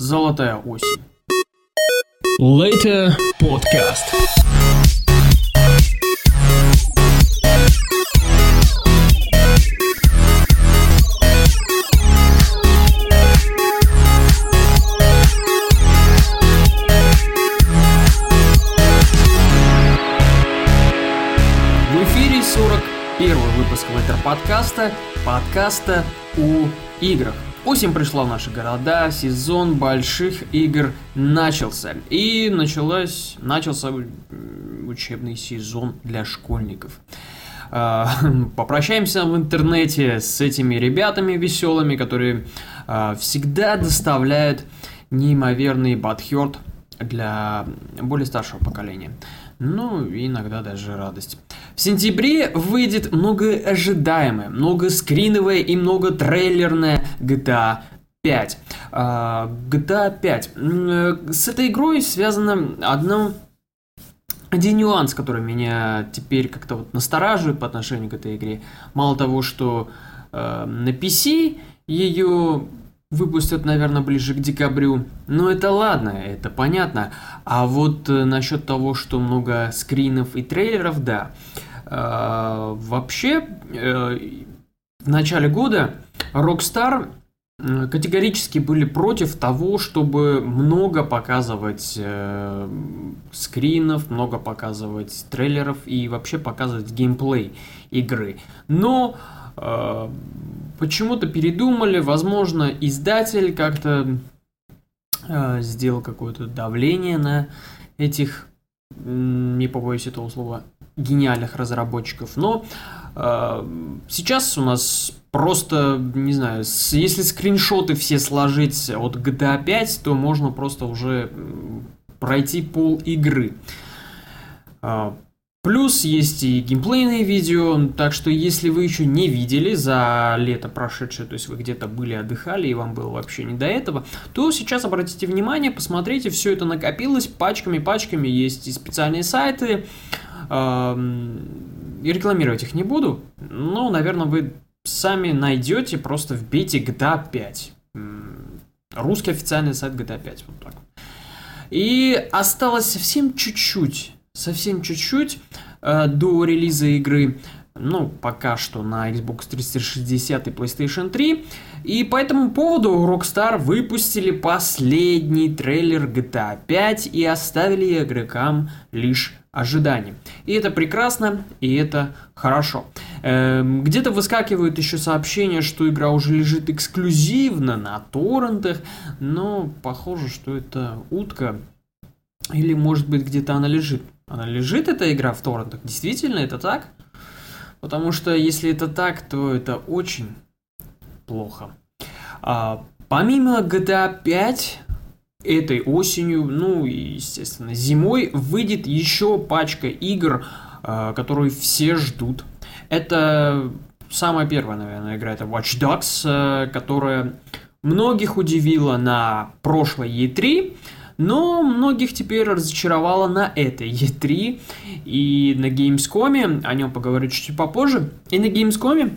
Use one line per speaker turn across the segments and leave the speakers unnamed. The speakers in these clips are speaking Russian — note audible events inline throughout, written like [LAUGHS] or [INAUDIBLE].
Золотая осень.
Later Podcast.
В эфире 41 выпуск Later подкаста, подкаста о играх. Осень пришла в наши города, сезон больших игр начался. И началась, начался учебный сезон для школьников. А, [LAUGHS] Попрощаемся в интернете с этими ребятами веселыми, которые а, всегда доставляют неимоверный бадхерт для более старшего поколения. Ну, иногда даже радость. В сентябре выйдет многоожидаемая, многоскриновая и многотрейлерная GTA 5. А, GTA 5. М, э, С этой игрой связано одно один нюанс, который меня теперь как-то вот настораживает по отношению к этой игре. Мало того, что э, на PC ее выпустят, наверное, ближе к декабрю. Но это ладно, это понятно. А вот э, насчет того, что много скринов и трейлеров, да. Э, вообще, э, в начале года Rockstar категорически были против того, чтобы много показывать э, скринов, много показывать трейлеров и вообще показывать геймплей игры. Но э, почему-то передумали, возможно, издатель как-то сделал какое-то давление на этих, не побоюсь этого слова, гениальных разработчиков. Но э, сейчас у нас просто, не знаю, с- если скриншоты все сложить от GTA 5, то можно просто уже пройти пол игры. А, Плюс есть и геймплейные видео, так что если вы еще не видели за лето прошедшее, то есть вы где-то были, отдыхали и вам было вообще не до этого, то сейчас обратите внимание, посмотрите, все это накопилось пачками-пачками, есть и специальные сайты, Ам, и рекламировать их не буду, но, наверное, вы сами найдете, просто вбейте GTA 5. М, Русский официальный сайт GTA 5, вот так. И осталось совсем чуть-чуть, совсем чуть-чуть э, до релиза игры. Ну, пока что на Xbox 360 и PlayStation 3. И по этому поводу Rockstar выпустили последний трейлер GTA 5 и оставили игрокам лишь ожидание. И это прекрасно, и это хорошо. Эм, Где-то выскакивают еще сообщения, что игра уже лежит эксклюзивно на торрентах, но похоже, что это утка. Или, может быть, где-то она лежит. Она лежит, эта игра в торрентах? Действительно, это так? Потому что если это так, то это очень плохо. А, помимо GTA 5, этой осенью, ну и, естественно, зимой выйдет еще пачка игр, а, которые все ждут. Это самая первая, наверное, игра, это Watch Dogs, э, которая многих удивила на прошлой E3, но многих теперь разочаровала на этой E3 и на Gamescom, о нем поговорю чуть попозже, и на Gamescom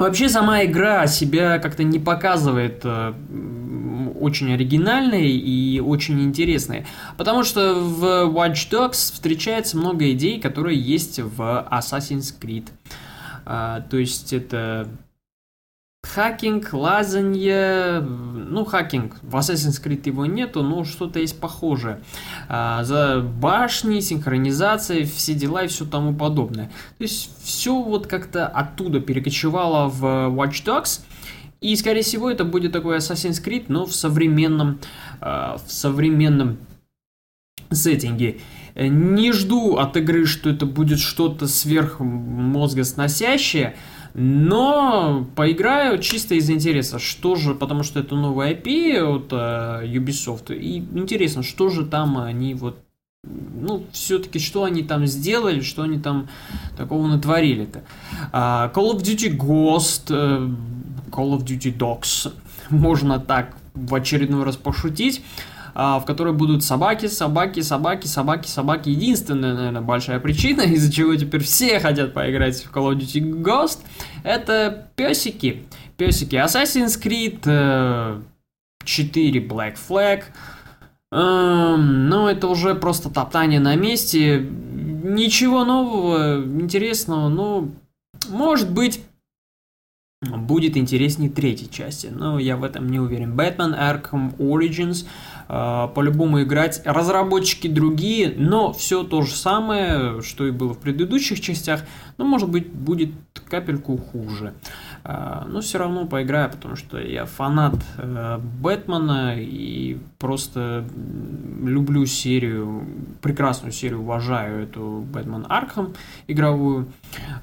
Вообще сама игра себя как-то не показывает э, очень оригинальной и очень интересной, потому что в Watch Dogs встречается много идей, которые есть в Assassin's Creed. А, то есть это хакинг, лазанье, ну хакинг, в Assassin's Creed его нету, но что-то есть похожее. А, за башни, синхронизация, все дела и все тому подобное. То есть все вот как-то оттуда перекочевало в Watch Dogs. И, скорее всего, это будет такой Assassin's Creed, но в современном, э, в современном сеттинге. Э, Не жду от игры, что это будет что-то сверхмозгосносящее, но поиграю чисто из интереса, что же, потому что это новый IP от э, Ubisoft, и интересно, что же там они вот ну, все-таки, что они там сделали, что они там такого натворили-то. А, Call of Duty Ghost, э, Call of Duty Dogs, [LAUGHS] можно так в очередной раз пошутить, в которой будут собаки, собаки, собаки, собаки, собаки. Единственная, наверное, большая причина, [LAUGHS] из-за чего теперь все хотят поиграть в Call of Duty Ghost, это песики. Песики. Assassin's Creed э, 4 Black Flag. Эм, ну, это уже просто топтание на месте. Ничего нового, интересного, ну, может быть, будет интереснее третьей части, но я в этом не уверен. Batman Arkham Origins э, по-любому играть. Разработчики другие, но все то же самое, что и было в предыдущих частях, но может быть будет капельку хуже. А, но все равно поиграю, потому что я фанат э, Бэтмена и просто люблю серию, прекрасную серию, уважаю эту Бэтмен Arkham игровую,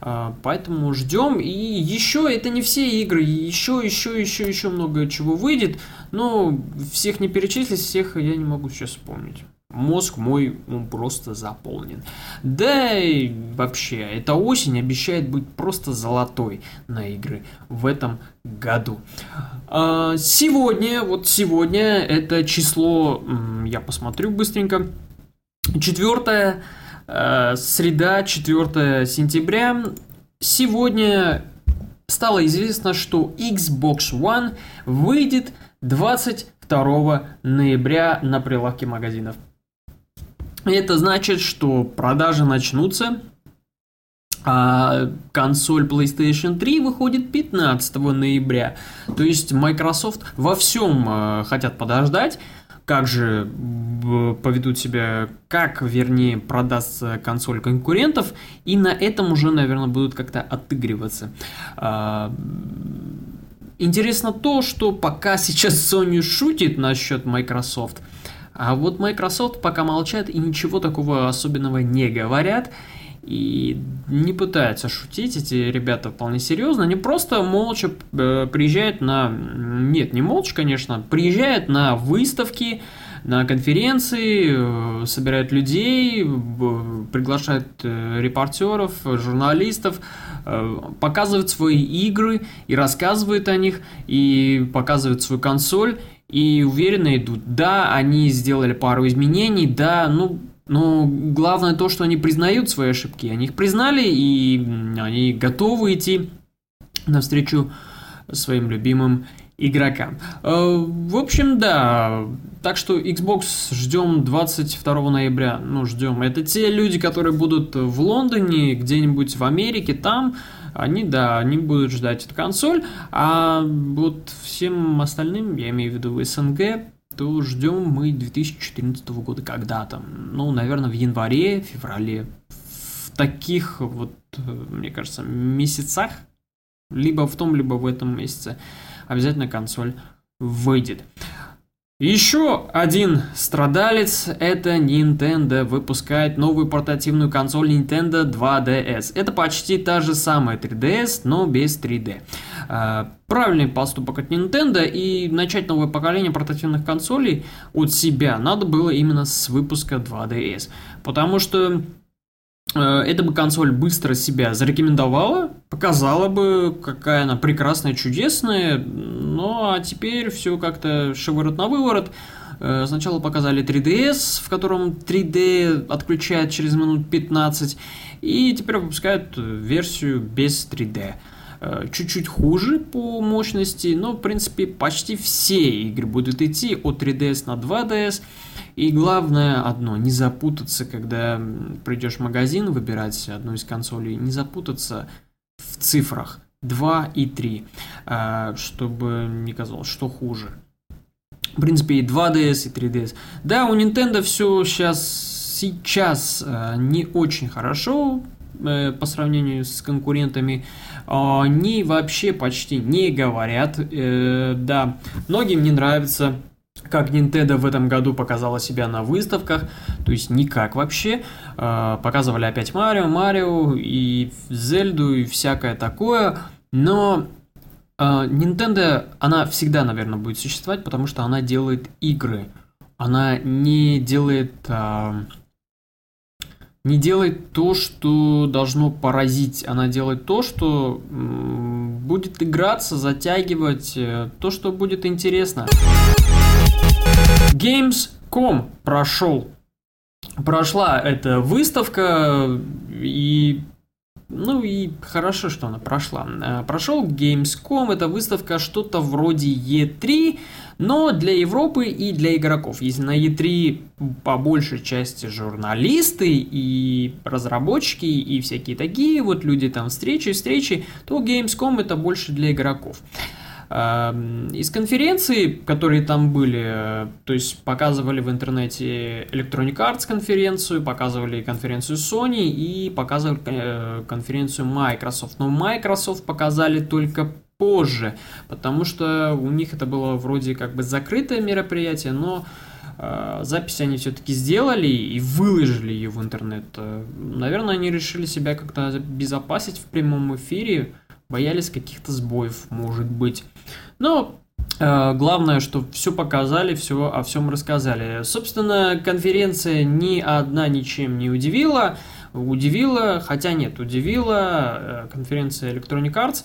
а, поэтому ждем. И еще это не все игры, еще, еще, еще, еще много чего выйдет, но всех не перечислить, всех я не могу сейчас вспомнить мозг мой, он просто заполнен. Да и вообще, эта осень обещает быть просто золотой на игры в этом году. А, сегодня, вот сегодня, это число, я посмотрю быстренько, 4 э, среда, 4 сентября. Сегодня стало известно, что Xbox One выйдет 22 ноября на прилавке магазинов. Это значит, что продажи начнутся, а консоль PlayStation 3 выходит 15 ноября. То есть Microsoft во всем э, хотят подождать, как же поведут себя, как, вернее, продастся консоль конкурентов, и на этом уже, наверное, будут как-то отыгрываться. А, интересно то, что пока сейчас Sony шутит насчет Microsoft – а вот Microsoft пока молчат и ничего такого особенного не говорят. И не пытаются шутить эти ребята вполне серьезно. Они просто молча э, приезжают на... Нет, не молча, конечно. Приезжают на выставки, на конференции, э, собирают людей, приглашают э, репортеров, журналистов, показывают свои игры и рассказывают о них, и показывают свою консоль и уверенно идут. Да, они сделали пару изменений, да, ну, но главное то, что они признают свои ошибки. Они их признали, и они готовы идти навстречу своим любимым игрокам. Э, в общем, да. Так что Xbox ждем 22 ноября. Ну, ждем. Это те люди, которые будут в Лондоне, где-нибудь в Америке, там они, да, они будут ждать эту консоль, а вот всем остальным, я имею в виду СНГ, то ждем мы 2014 года когда-то. Ну, наверное, в январе, феврале. В таких вот, мне кажется, месяцах, либо в том, либо в этом месяце, обязательно консоль выйдет. Еще один страдалец – это Nintendo выпускает новую портативную консоль Nintendo 2DS. Это почти та же самая 3DS, но без 3D. А, правильный поступок от Nintendo и начать новое поколение портативных консолей от себя надо было именно с выпуска 2DS. Потому что эта бы консоль быстро себя зарекомендовала, показала бы, какая она прекрасная, чудесная, ну а теперь все как-то шиворот на выворот. Э, сначала показали 3DS, в котором 3D отключает через минут 15, и теперь выпускают версию без 3D. Э, чуть-чуть хуже по мощности, но в принципе почти все игры будут идти от 3DS на 2DS. И главное одно, не запутаться, когда придешь в магазин выбирать одну из консолей, не запутаться в цифрах 2 и 3, а, чтобы не казалось, что хуже. В принципе, и 2DS, и 3DS. Да, у Nintendo все сейчас, сейчас а, не очень хорошо э, по сравнению с конкурентами. Они вообще почти не говорят. Э, да, многим не нравится как Nintendo в этом году показала себя на выставках, то есть никак вообще. А, показывали опять Марио, Марио и Зельду и всякое такое, но а, Nintendo, она всегда, наверное, будет существовать, потому что она делает игры. Она не делает... Не делает то, что должно поразить. Она делает то, что будет играться, затягивать, э, то, что будет интересно. Gamescom прошел. Прошла эта выставка, и Ну и хорошо, что она прошла. Э, прошел Gamescom, это выставка что-то вроде E3, но для Европы и для игроков. Если на E3 по большей части журналисты и разработчики и всякие такие вот люди там встречи, встречи, то Gamescom это больше для игроков. Эм, из конференций, которые там были, э, то есть показывали в интернете Electronic Arts конференцию, показывали конференцию Sony и показывали э, конференцию Microsoft. Но Microsoft показали только позже, потому что у них это было вроде как бы закрытое мероприятие, но э, запись они все-таки сделали и выложили ее в интернет. Наверное, они решили себя как-то обезопасить в прямом эфире, боялись каких-то сбоев, может быть. Но э, главное, что все показали, все о всем рассказали. Собственно, конференция ни одна ничем не удивила. Удивила, хотя нет, удивила э, конференция Electronic Arts,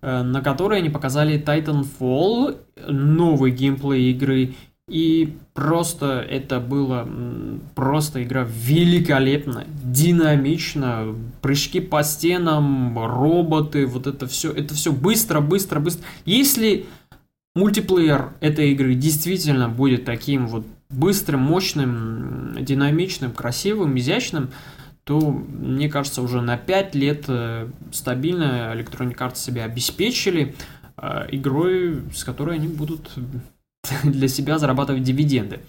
э, на которой они показали Titanfall, новый геймплей игры, и просто это было просто игра великолепная, динамично, прыжки по стенам, роботы, вот это все, это все быстро, быстро, быстро. Если мультиплеер этой игры действительно будет таким вот быстрым, мощным, динамичным, красивым, изящным, то, мне кажется, уже на 5 лет э, стабильно Electronic Arts себя обеспечили э, игрой, с которой они будут [LAUGHS] для себя зарабатывать дивиденды.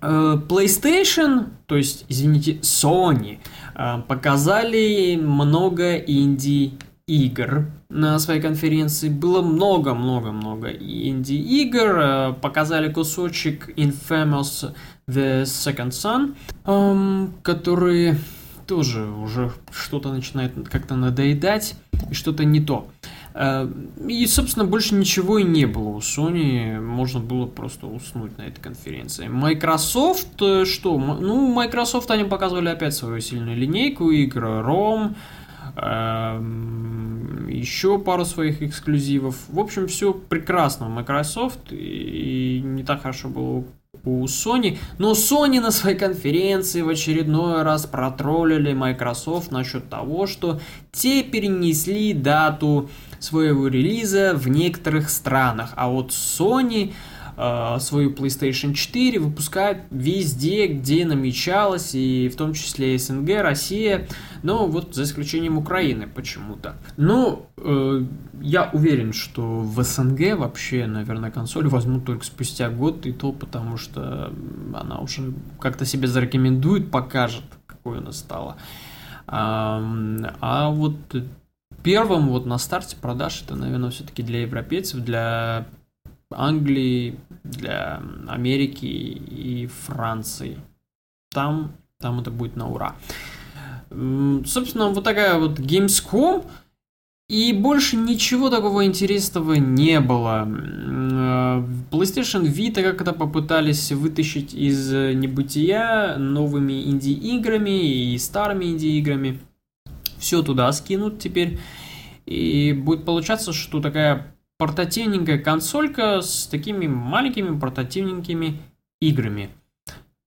Э, PlayStation, то есть, извините, Sony, э, показали много инди-игр на своей конференции. Было много-много-много инди-игр. Э, показали кусочек Infamous The Second Son, эм, который тоже уже что-то начинает как-то надоедать и что-то не то. Э, и, собственно, больше ничего и не было у Sony. Можно было просто уснуть на этой конференции. Microsoft, э, что? Ну, Microsoft они показывали опять свою сильную линейку игр ROM, эм, еще пару своих эксклюзивов. В общем, все прекрасно у Microsoft, и не так хорошо было у Sony. Но Sony на своей конференции в очередной раз протроллили Microsoft насчет того, что те перенесли дату своего релиза в некоторых странах. А вот Sony э, свою PlayStation 4 выпускает везде, где намечалось, и в том числе СНГ, Россия, но вот за исключением Украины почему-то. Ну, э, я уверен, что в СНГ вообще, наверное, консоль возьмут только спустя год, и то потому, что она уже как-то себе зарекомендует, покажет, какой она стала. А вот первым вот на старте продаж это, наверное, все-таки для европейцев, для Англии, для Америки и Франции. Там, там это будет на ура. Собственно, вот такая вот Gamescom. И больше ничего такого интересного не было. PlayStation Vita как-то попытались вытащить из небытия новыми инди-играми и старыми инди-играми. Все туда скинут теперь. И будет получаться, что такая портативненькая консолька с такими маленькими портативненькими играми.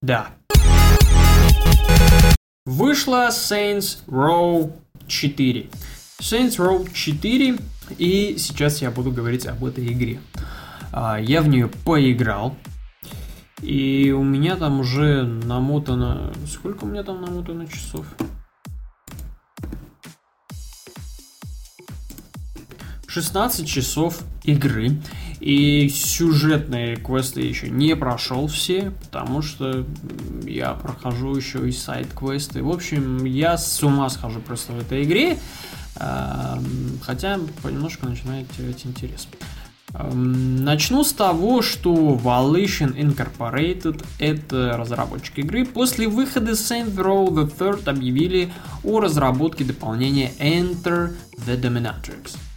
Да. Вышла Saints Row 4. Saints Row 4, и сейчас я буду говорить об этой игре. А, я в нее поиграл, и у меня там уже намотано... Сколько у меня там намотано часов? 16 часов игры. И сюжетные квесты еще не прошел все, потому что я прохожу еще и сайт-квесты. В общем, я с ума схожу просто в этой игре, эм, хотя понемножку начинает терять интерес. Эм, начну с того, что Volition Incorporated — это разработчик игры. После выхода Saint Row the Third объявили о разработке дополнения Enter the Dominatrix —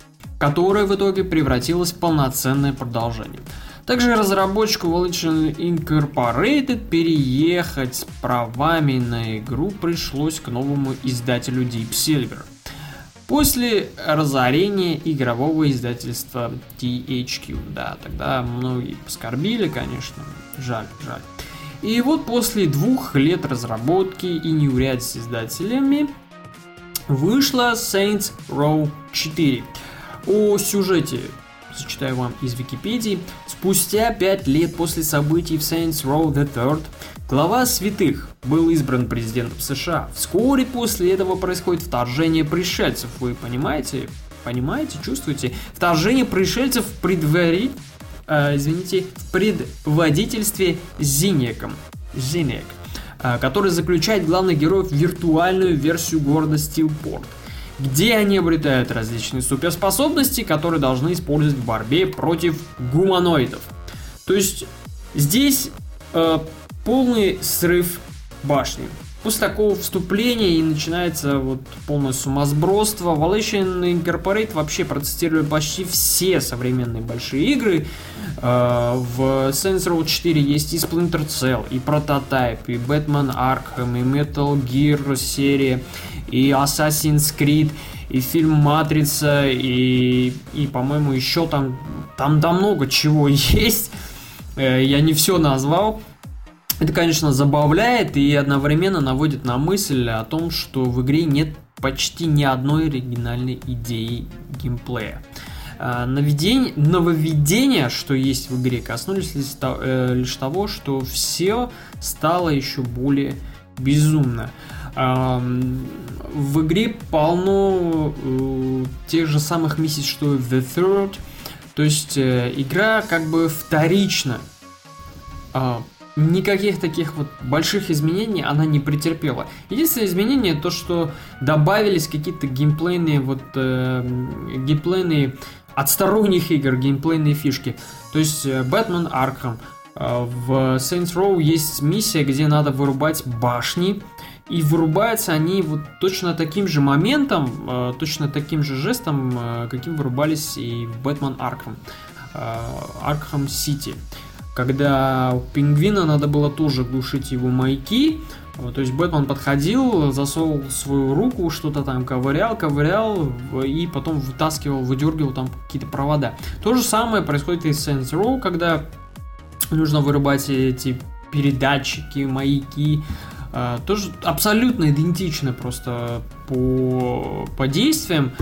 которое в итоге превратилось в полноценное продолжение. Также разработчику Volition Incorporated переехать с правами на игру пришлось к новому издателю Deep Silver. После разорения игрового издательства THQ, да, тогда многие поскорбили, конечно, жаль, жаль. И вот после двух лет разработки и неуряд с издателями, вышла Saints Row 4. О сюжете зачитаю вам из Википедии. Спустя пять лет после событий в Saints Row the Third, глава святых был избран президентом США. Вскоре после этого происходит вторжение пришельцев. Вы понимаете? Понимаете? Чувствуете? Вторжение пришельцев в предвари... Э, извините, в предводительстве Зинеком. Зинек, э, который заключает главных героев в виртуальную версию города Стилпорт где они обретают различные суперспособности, которые должны использовать в борьбе против гуманоидов. То есть здесь э, полный срыв башни. После такого вступления и начинается вот полное сумасбродство. Volition Incorporate вообще протестировали почти все современные большие игры. Э, в Saints Row 4 есть и Splinter Cell, и Prototype, и Batman Arkham, и Metal Gear серия, и Assassin's Creed, и фильм Матрица, и, и по-моему, еще там, там, там много чего [LAUGHS] есть. Э, я не все назвал. Это, конечно, забавляет и одновременно наводит на мысль о том, что в игре нет почти ни одной оригинальной идеи геймплея. А, Нововведения, нововведения, что есть в игре, коснулись э, лишь того, что все стало еще более безумно. В игре полно э, тех же самых миссий, что в The Third. То есть э, игра как бы вторично а, никаких таких вот больших изменений она не претерпела. Единственное изменение то, что добавились какие-то геймплейные вот э, геймплейные от сторонних игр геймплейные фишки. То есть Бэтмен Арkham э, в Saints Row есть миссия, где надо вырубать башни, и вырубаются они вот точно таким же моментом, э, точно таким же жестом, э, каким вырубались и Бэтмен Арkham. Арkham Сити когда у пингвина надо было тоже глушить его маяки. То есть Бэтмен подходил, засовывал свою руку, что-то там ковырял, ковырял, и потом вытаскивал, выдергивал там какие-то провода. То же самое происходит и с Saints Row, когда нужно вырубать эти передатчики, маяки. А, тоже абсолютно идентично просто по, по действиям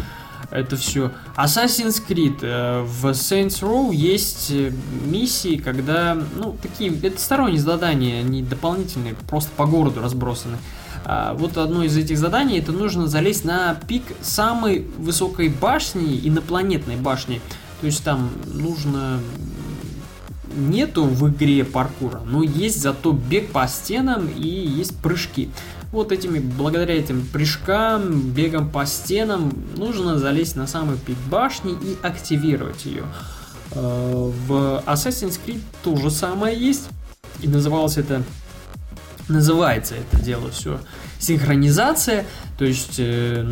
это все. Assassin's Creed. Э, в Saints Row есть э, миссии, когда, ну, такие, это сторонние задания, они дополнительные, просто по городу разбросаны. А вот одно из этих заданий, это нужно залезть на пик самой высокой башни, инопланетной башни. То есть там нужно нету в игре паркура, но есть зато бег по стенам и есть прыжки вот этими, благодаря этим прыжкам, бегам по стенам, нужно залезть на самый пик башни и активировать ее. Э, в Assassin's Creed то же самое есть. И называлось это называется это дело все синхронизация, то есть э,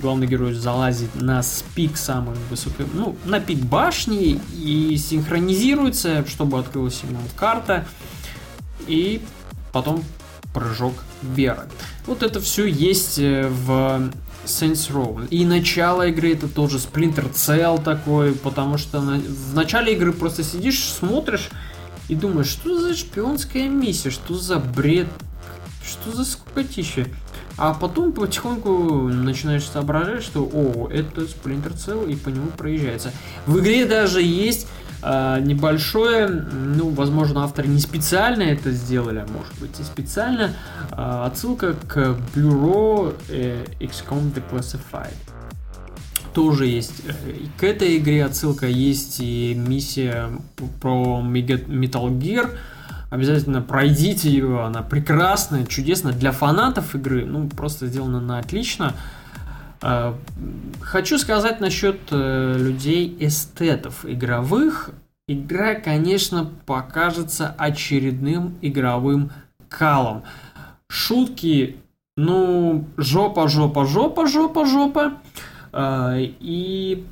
главный герой залазит на пик самый высокий, ну, на пик башни и синхронизируется, чтобы открылась ему карта, и потом прыжок веры. Вот это все есть э, в Saints Row. И начало игры это тоже Splinter Cell такой, потому что на... в начале игры просто сидишь, смотришь и думаешь, что за шпионская миссия, что за бред, что за скукотища. А потом потихоньку начинаешь соображать, что о, это Splinter Cell, и по нему проезжается. В игре даже есть э, небольшое, ну, возможно, авторы не специально это сделали, а может быть и специально, э, отсылка к бюро э, XCOM Declassified. Тоже есть э, к этой игре отсылка, есть и миссия про Metal Gear, Обязательно пройдите ее, она прекрасная, чудесная для фанатов игры, ну просто сделана на отлично. Э, хочу сказать насчет э, людей эстетов игровых. Игра, конечно, покажется очередным игровым калом. Шутки, ну, жопа, жопа, жопа, жопа, жопа. Э, и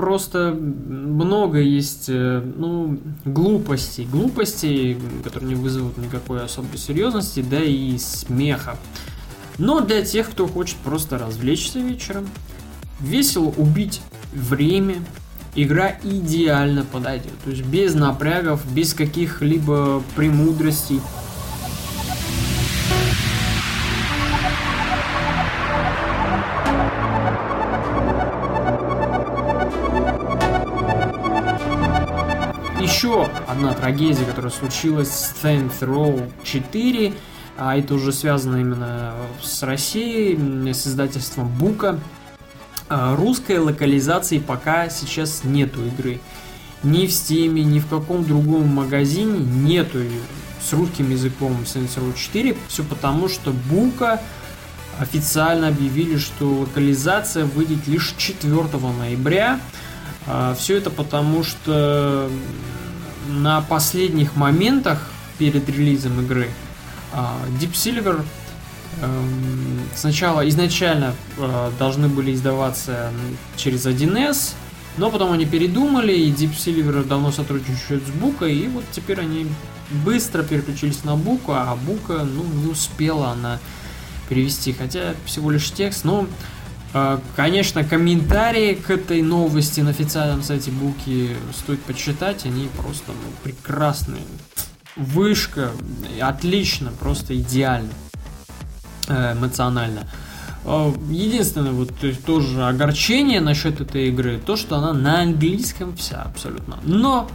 просто много есть, э, ну, глупостей, глупостей, которые не вызовут никакой особой серьезности, да и смеха. Но для тех, кто хочет просто развлечься вечером, весело убить время, игра идеально подойдет. То есть без напрягов, без каких-либо премудростей. Одна трагедия, которая случилась с Saints Row 4, а это уже связано именно с Россией, с издательством Бука. А, русской локализации пока сейчас нету игры. Ни в Steam, ни в каком другом магазине нету с русским языком Saints Row 4. Все потому, что Бука официально объявили, что локализация выйдет лишь 4 ноября. А, Все это потому, что на последних моментах перед релизом игры а, Deep Silver эм, сначала изначально э, должны были издаваться через 1С, но потом они передумали, и Deep Silver давно сотрудничают с Бука, и вот теперь они быстро переключились на Буку, а Бука, ну, не успела она перевести, хотя всего лишь текст, но Конечно, комментарии к этой новости на официальном сайте Буки стоит почитать, они просто ну, прекрасные. Вышка, отлично, просто идеально э, эмоционально. Э, единственное, вот тоже огорчение насчет этой игры, то, что она на английском вся абсолютно. Но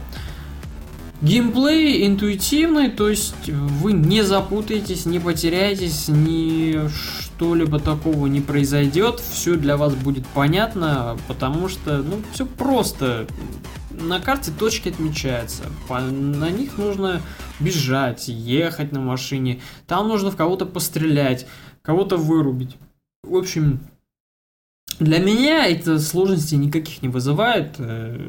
Геймплей интуитивный, то есть вы не запутаетесь, не потеряетесь, ни что-либо такого не произойдет, все для вас будет понятно, потому что, ну, все просто. На карте точки отмечаются, на них нужно бежать, ехать на машине, там нужно в кого-то пострелять, кого-то вырубить. В общем, для меня это сложностей никаких не вызывает э,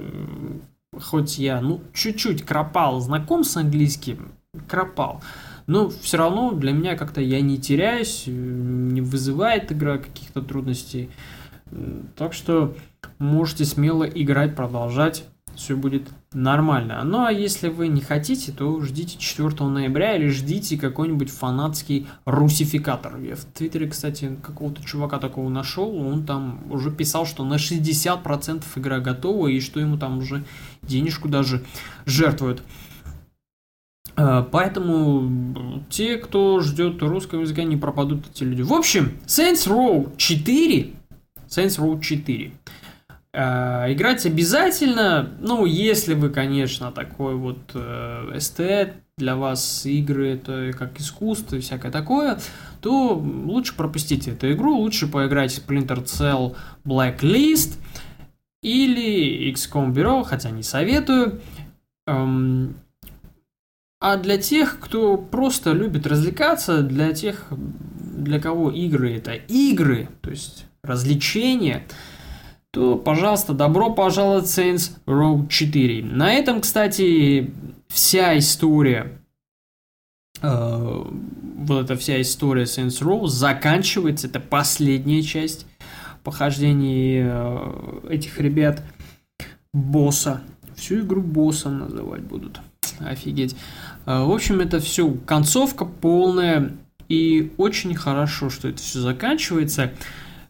хоть я, ну, чуть-чуть кропал, знаком с английским, кропал, но все равно для меня как-то я не теряюсь, не вызывает игра каких-то трудностей. Так что можете смело играть, продолжать все будет нормально. Ну а если вы не хотите, то ждите 4 ноября или ждите какой-нибудь фанатский русификатор. Я в Твиттере, кстати, какого-то чувака такого нашел, он там уже писал, что на 60% игра готова и что ему там уже денежку даже жертвуют. А, поэтому те, кто ждет русского языка, не пропадут эти люди. В общем, Saints Row 4 Saints Row 4 Э, играть обязательно, ну, если вы, конечно, такой вот э, эстет, для вас игры это как искусство и всякое такое, то лучше пропустите эту игру, лучше поиграть в Splinter Cell Blacklist или XCOM Bureau, хотя не советую. Эм, а для тех, кто просто любит развлекаться, для тех, для кого игры это игры, то есть развлечения, то, пожалуйста, добро пожаловать в Saints Row 4. На этом, кстати, вся история, э, вот эта вся история Saints Row заканчивается. Это последняя часть похождений э, этих ребят босса. Всю игру босса называть будут. Офигеть. Э, в общем, это все концовка полная. И очень хорошо, что это все заканчивается.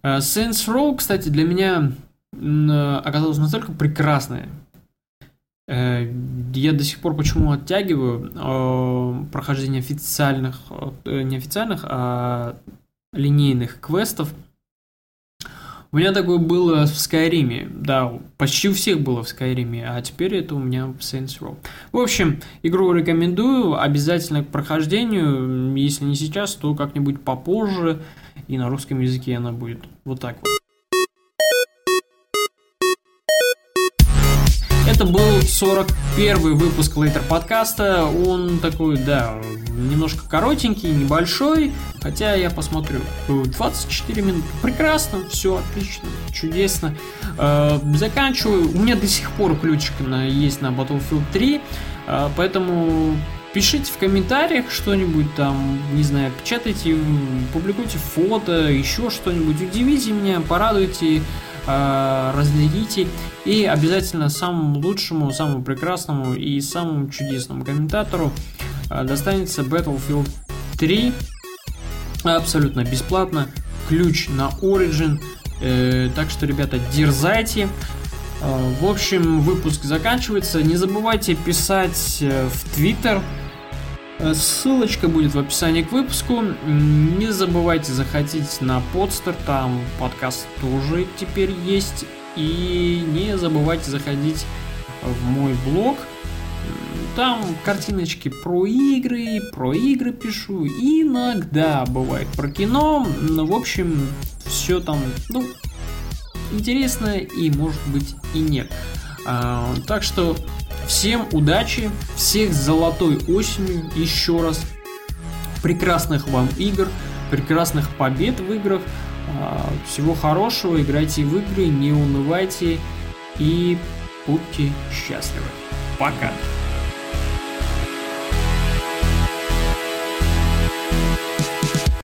Э, Saints Row, кстати, для меня оказалась настолько прекрасная. Э, я до сих пор почему оттягиваю э, прохождение официальных, э, не официальных, а линейных квестов. У меня такое было в Скайриме, да, почти у всех было в Скайриме, а теперь это у меня в Saints Row. В общем, игру рекомендую, обязательно к прохождению, если не сейчас, то как-нибудь попозже, и на русском языке она будет вот так вот. Это был 41 выпуск Лейтер подкаста. Он такой, да, немножко коротенький, небольшой. Хотя я посмотрю. 24 минуты. Прекрасно, все отлично, чудесно. Э, заканчиваю. У меня до сих пор ключик на, есть на Battlefield 3. Э, поэтому пишите в комментариях что-нибудь там, не знаю, печатайте, публикуйте фото, еще что-нибудь, удивите меня, порадуйте. Э, разделите и обязательно самому лучшему, самому прекрасному и самому чудесному комментатору э, достанется Battlefield 3 абсолютно бесплатно, ключ на Origin, э, так что, ребята, дерзайте. В общем, выпуск заканчивается. Не забывайте писать в Э, ссылочка будет в описании к выпуску. Не забывайте заходить на подстер, там подкаст тоже теперь есть. И не забывайте заходить в мой блог. там картиночки про игры, про игры пишу, иногда бывает про кино, но в общем все там, ну, интересно и может быть и нет. А, так что всем удачи, всех с золотой осенью, еще раз, прекрасных вам игр, прекрасных побед в играх, а, всего хорошего, играйте в игры, не унывайте и будьте счастливы. Пока!